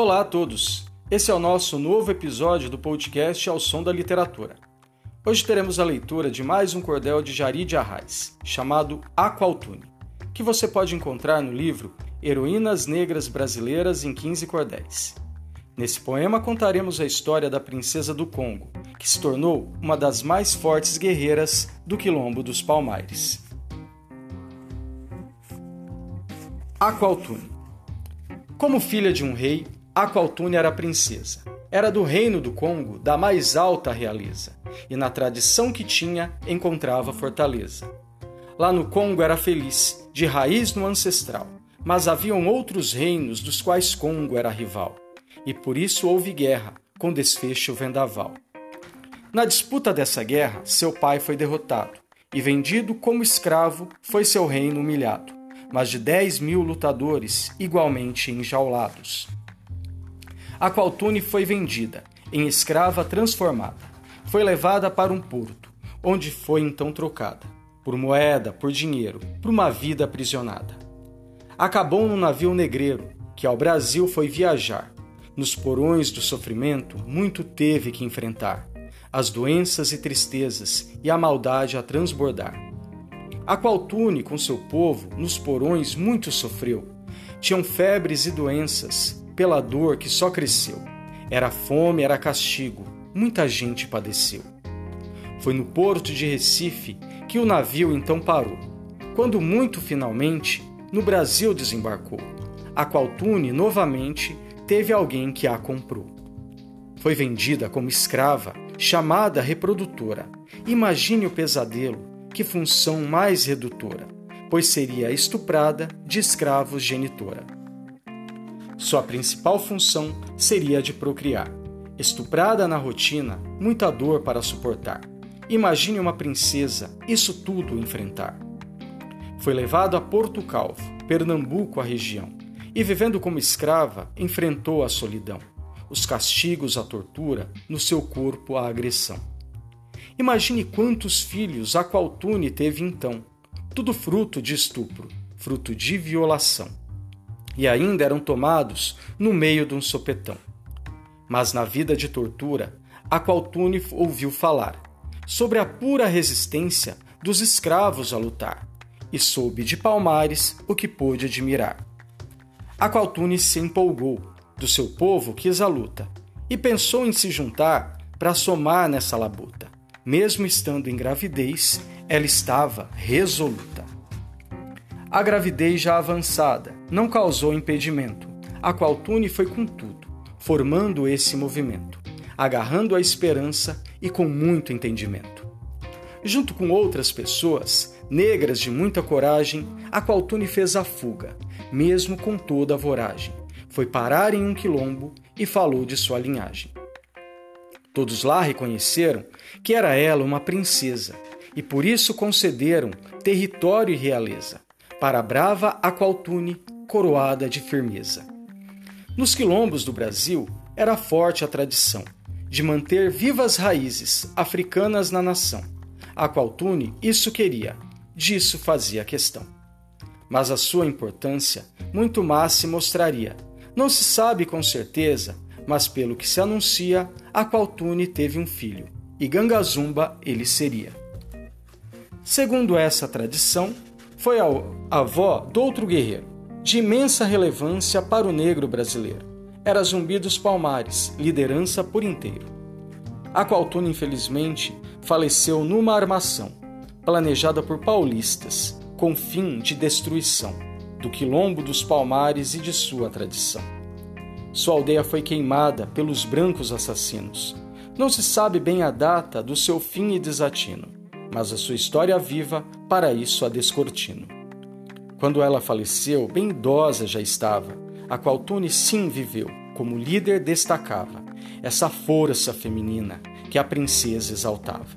Olá a todos! Esse é o nosso novo episódio do podcast Ao Som da Literatura. Hoje teremos a leitura de mais um cordel de Jari de Arraes, chamado Aqualtune, que você pode encontrar no livro Heroínas Negras Brasileiras em 15 Cordéis. Nesse poema contaremos a história da princesa do Congo, que se tornou uma das mais fortes guerreiras do Quilombo dos Palmares. Aqualtune Como filha de um rei, Aqualtune era princesa. Era do reino do Congo, da mais alta realeza, e na tradição que tinha encontrava fortaleza. Lá no Congo era feliz, de raiz no ancestral, mas haviam outros reinos dos quais Congo era rival, e por isso houve guerra, com desfecho vendaval. Na disputa dessa guerra, seu pai foi derrotado, e vendido como escravo foi seu reino humilhado, mas de dez mil lutadores igualmente enjaulados a qual Tune foi vendida, em escrava transformada. Foi levada para um porto, onde foi então trocada, por moeda, por dinheiro, por uma vida aprisionada. Acabou num navio negreiro, que ao Brasil foi viajar. Nos porões do sofrimento, muito teve que enfrentar, as doenças e tristezas e a maldade a transbordar. A qual Tune, com seu povo, nos porões muito sofreu. Tinham febres e doenças, pela dor que só cresceu. Era fome, era castigo, muita gente padeceu. Foi no porto de Recife que o navio então parou, quando muito finalmente no Brasil desembarcou, a qual Tune novamente teve alguém que a comprou. Foi vendida como escrava, chamada reprodutora. Imagine o pesadelo, que função mais redutora, pois seria estuprada de escravos genitora. Sua principal função seria a de procriar. Estuprada na rotina, muita dor para suportar. Imagine uma princesa isso tudo enfrentar. Foi levado a Porto Calvo, Pernambuco a região, e vivendo como escrava, enfrentou a solidão, os castigos, a tortura, no seu corpo a agressão. Imagine quantos filhos a qual Tune teve então, tudo fruto de estupro, fruto de violação e ainda eram tomados no meio de um sopetão. Mas na vida de tortura, a qual Tune ouviu falar sobre a pura resistência dos escravos a lutar e soube de Palmares o que pôde admirar. A qual Tune se empolgou, do seu povo quis a luta e pensou em se juntar para somar nessa labuta. Mesmo estando em gravidez, ela estava resoluta. A gravidez já avançada não causou impedimento, a qual Tune foi com tudo, formando esse movimento, agarrando a esperança e com muito entendimento. Junto com outras pessoas, negras de muita coragem, a qual Tune fez a fuga, mesmo com toda a voragem. Foi parar em um quilombo e falou de sua linhagem. Todos lá reconheceram que era ela uma princesa e por isso concederam território e realeza para a brava Aqualtune, coroada de firmeza. Nos quilombos do Brasil era forte a tradição de manter vivas raízes africanas na nação. Aqualtune isso queria, disso fazia questão. Mas a sua importância muito mais se mostraria. Não se sabe com certeza, mas pelo que se anuncia, Aqualtune teve um filho, e Gangazumba ele seria. Segundo essa tradição, foi a avó do outro guerreiro, de imensa relevância para o negro brasileiro. Era Zumbi dos Palmares, liderança por inteiro. A Qualtuna, infelizmente, faleceu numa armação, planejada por paulistas, com fim de destruição do quilombo dos Palmares e de sua tradição. Sua aldeia foi queimada pelos brancos assassinos. Não se sabe bem a data do seu fim e desatino mas a sua história viva para isso a descortino. Quando ela faleceu, bem idosa já estava, a qual sim viveu, como líder destacava, essa força feminina que a princesa exaltava.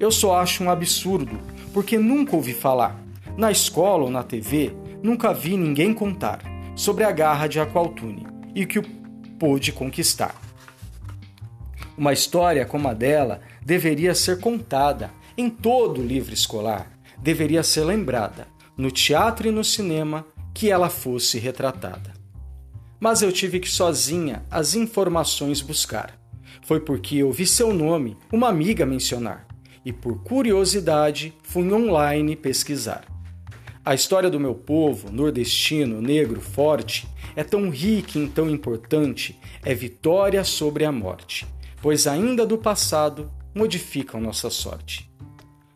Eu só acho um absurdo, porque nunca ouvi falar, na escola ou na TV, nunca vi ninguém contar sobre a garra de Aqualtune e que o pôde conquistar. Uma história como a dela deveria ser contada em todo livro escolar, deveria ser lembrada, no teatro e no cinema, que ela fosse retratada. mas eu tive que sozinha as informações buscar. Foi porque ouvi seu nome uma amiga mencionar e por curiosidade fui online pesquisar. A história do meu povo, nordestino, negro, forte, é tão rica e tão importante, é vitória sobre a morte, pois ainda do passado modificam nossa sorte.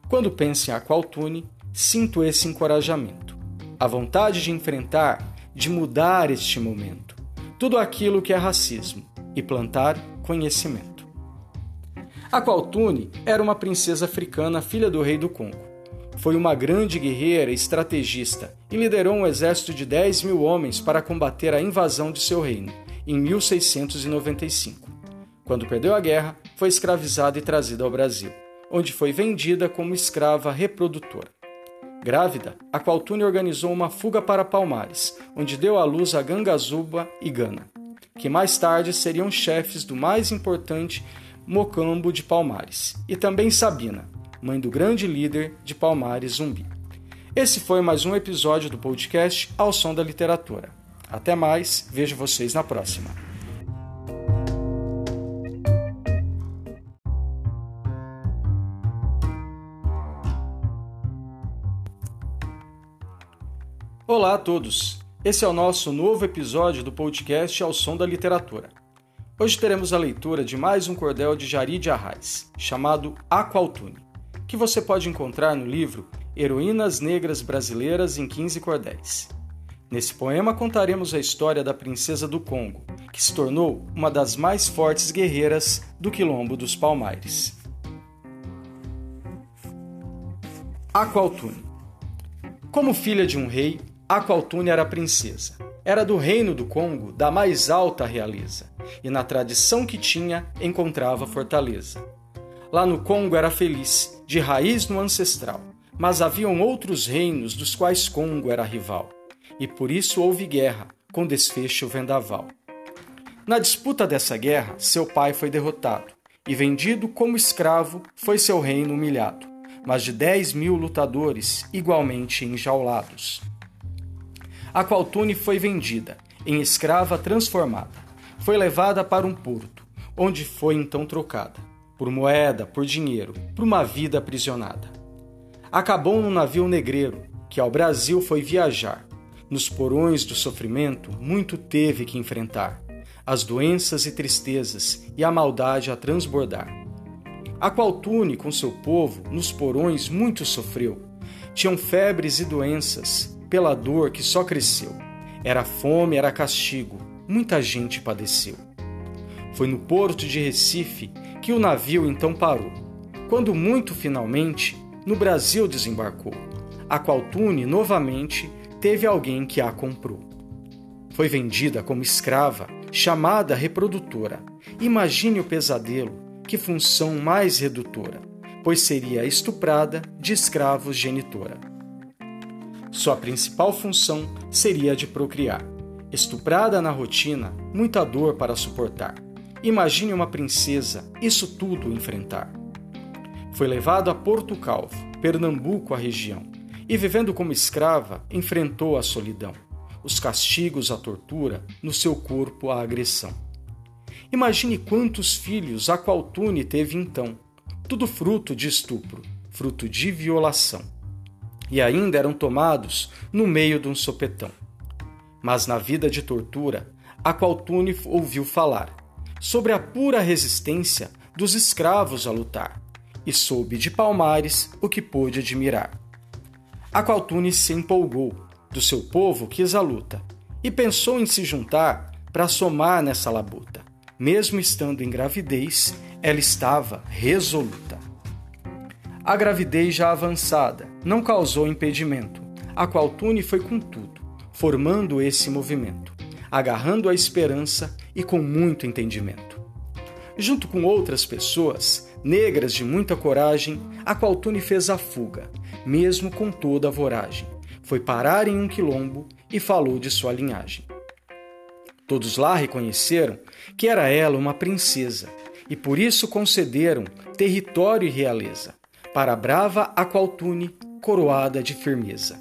Quando penso em Aqualtune, sinto esse encorajamento, a vontade de enfrentar, de mudar este momento, tudo aquilo que é racismo e plantar conhecimento. Aqualtune era uma princesa africana, filha do rei do Congo. Foi uma grande guerreira e estrategista e liderou um exército de 10 mil homens para combater a invasão de seu reino, em 1695. Quando perdeu a guerra, foi escravizada e trazida ao Brasil, onde foi vendida como escrava reprodutora. Grávida, Aqualtune organizou uma fuga para Palmares, onde deu à luz a Gangazuba e Gana, que mais tarde seriam chefes do mais importante Mocambo de Palmares, e também Sabina, mãe do grande líder de Palmares Zumbi. Esse foi mais um episódio do podcast Ao Som da Literatura. Até mais, vejo vocês na próxima. Olá a todos! Esse é o nosso novo episódio do podcast Ao Som da Literatura. Hoje teremos a leitura de mais um cordel de Jari de Arraes, chamado Aqualtune, que você pode encontrar no livro Heroínas Negras Brasileiras em 15 Cordéis. Nesse poema contaremos a história da princesa do Congo, que se tornou uma das mais fortes guerreiras do Quilombo dos Palmares. Aqualtune Como filha de um rei, Aqualtune era princesa. Era do reino do Congo, da mais alta realeza, e na tradição que tinha encontrava fortaleza. Lá no Congo era feliz, de raiz no ancestral, mas haviam outros reinos dos quais Congo era rival, e por isso houve guerra, com desfecho vendaval. Na disputa dessa guerra, seu pai foi derrotado, e vendido como escravo foi seu reino humilhado, mas de dez mil lutadores igualmente enjaulados a qual Tune foi vendida, em escrava transformada. Foi levada para um porto, onde foi então trocada, por moeda, por dinheiro, por uma vida aprisionada. Acabou num navio negreiro, que ao Brasil foi viajar. Nos porões do sofrimento, muito teve que enfrentar, as doenças e tristezas e a maldade a transbordar. A qual Tune, com seu povo, nos porões muito sofreu. Tinham febres e doenças, pela dor que só cresceu. Era fome, era castigo, muita gente padeceu. Foi no porto de Recife que o navio então parou, quando muito finalmente no Brasil desembarcou, a qual Tune novamente teve alguém que a comprou. Foi vendida como escrava, chamada reprodutora. Imagine o pesadelo, que função mais redutora, pois seria estuprada de escravos genitora. Sua principal função seria a de procriar. Estuprada na rotina, muita dor para suportar. Imagine uma princesa isso tudo enfrentar. Foi levado a Porto Calvo, Pernambuco a região, e vivendo como escrava, enfrentou a solidão, os castigos, a tortura, no seu corpo a agressão. Imagine quantos filhos a qual Tune teve então, tudo fruto de estupro, fruto de violação e ainda eram tomados no meio de um sopetão. Mas na vida de tortura, a qual ouviu falar sobre a pura resistência dos escravos a lutar e soube de Palmares o que pôde admirar. A qual se empolgou, do seu povo quis a luta e pensou em se juntar para somar nessa labuta. Mesmo estando em gravidez, ela estava resoluta. A gravidez já avançada não causou impedimento, a qual Tune foi com tudo, formando esse movimento, agarrando a esperança e com muito entendimento. Junto com outras pessoas, negras de muita coragem, a qual Tune fez a fuga, mesmo com toda a voragem. Foi parar em um quilombo e falou de sua linhagem. Todos lá reconheceram que era ela uma princesa e por isso concederam território e realeza para a brava Aqualtune, coroada de firmeza.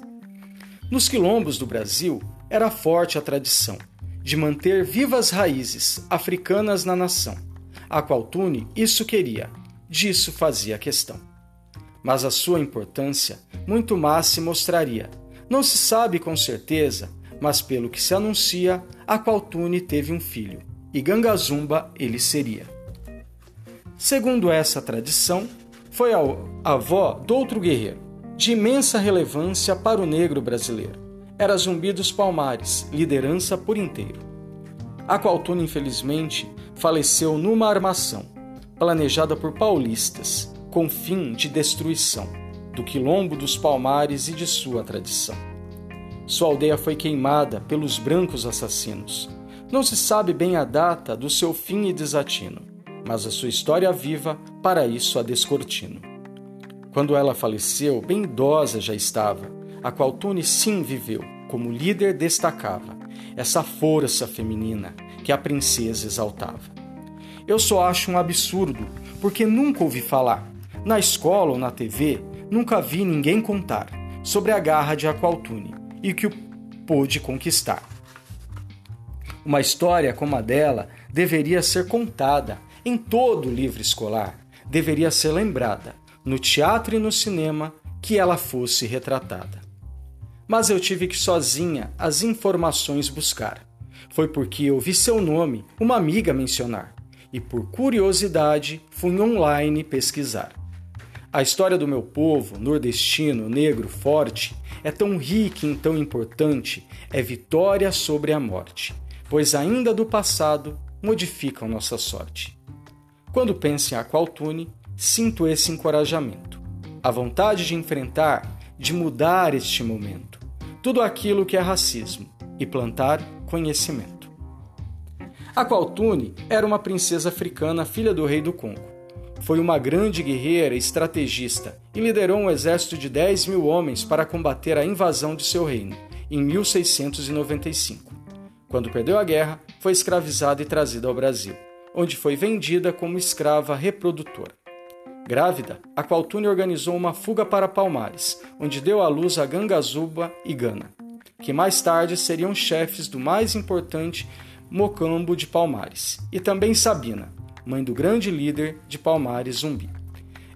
Nos quilombos do Brasil era forte a tradição de manter vivas raízes africanas na nação. Aqualtune isso queria, disso fazia questão. Mas a sua importância muito mais se mostraria. Não se sabe com certeza, mas pelo que se anuncia, Aqualtune teve um filho, e Gangazumba ele seria. Segundo essa tradição, foi a avó do outro guerreiro, de imensa relevância para o negro brasileiro. Era Zumbi dos Palmares, liderança por inteiro. Aqualtune, infelizmente, faleceu numa armação, planejada por paulistas, com fim de destruição do quilombo dos Palmares e de sua tradição. Sua aldeia foi queimada pelos brancos assassinos. Não se sabe bem a data do seu fim e desatino, mas a sua história viva para isso a descortino. Quando ela faleceu, bem idosa já estava, a qual Tune sim viveu, como líder destacava, essa força feminina que a princesa exaltava. Eu só acho um absurdo, porque nunca ouvi falar, na escola ou na TV, nunca vi ninguém contar sobre a garra de Aqualtune e que o pôde conquistar. Uma história como a dela deveria ser contada em todo o livro escolar, deveria ser lembrada no teatro e no cinema que ela fosse retratada. Mas eu tive que sozinha as informações buscar. Foi porque eu vi seu nome, uma amiga mencionar, e por curiosidade fui online pesquisar. A história do meu povo, nordestino, negro, forte, é tão rica e tão importante, é vitória sobre a morte, pois ainda do passado modificam nossa sorte. Quando penso em Aqualtune, sinto esse encorajamento, a vontade de enfrentar, de mudar este momento, tudo aquilo que é racismo e plantar conhecimento. Aqualtune era uma princesa africana, filha do rei do Congo foi uma grande guerreira e estrategista e liderou um exército de 10 mil homens para combater a invasão de seu reino, em 1695. Quando perdeu a guerra, foi escravizada e trazida ao Brasil, onde foi vendida como escrava reprodutora. Grávida, a Qualtune organizou uma fuga para Palmares, onde deu à luz a Gangazuba e Gana, que mais tarde seriam chefes do mais importante Mocambo de Palmares, e também Sabina, mãe do grande líder de Palmares Zumbi.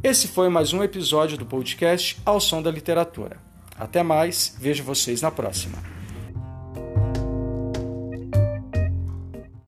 Esse foi mais um episódio do podcast Ao Som da Literatura. Até mais, vejo vocês na próxima.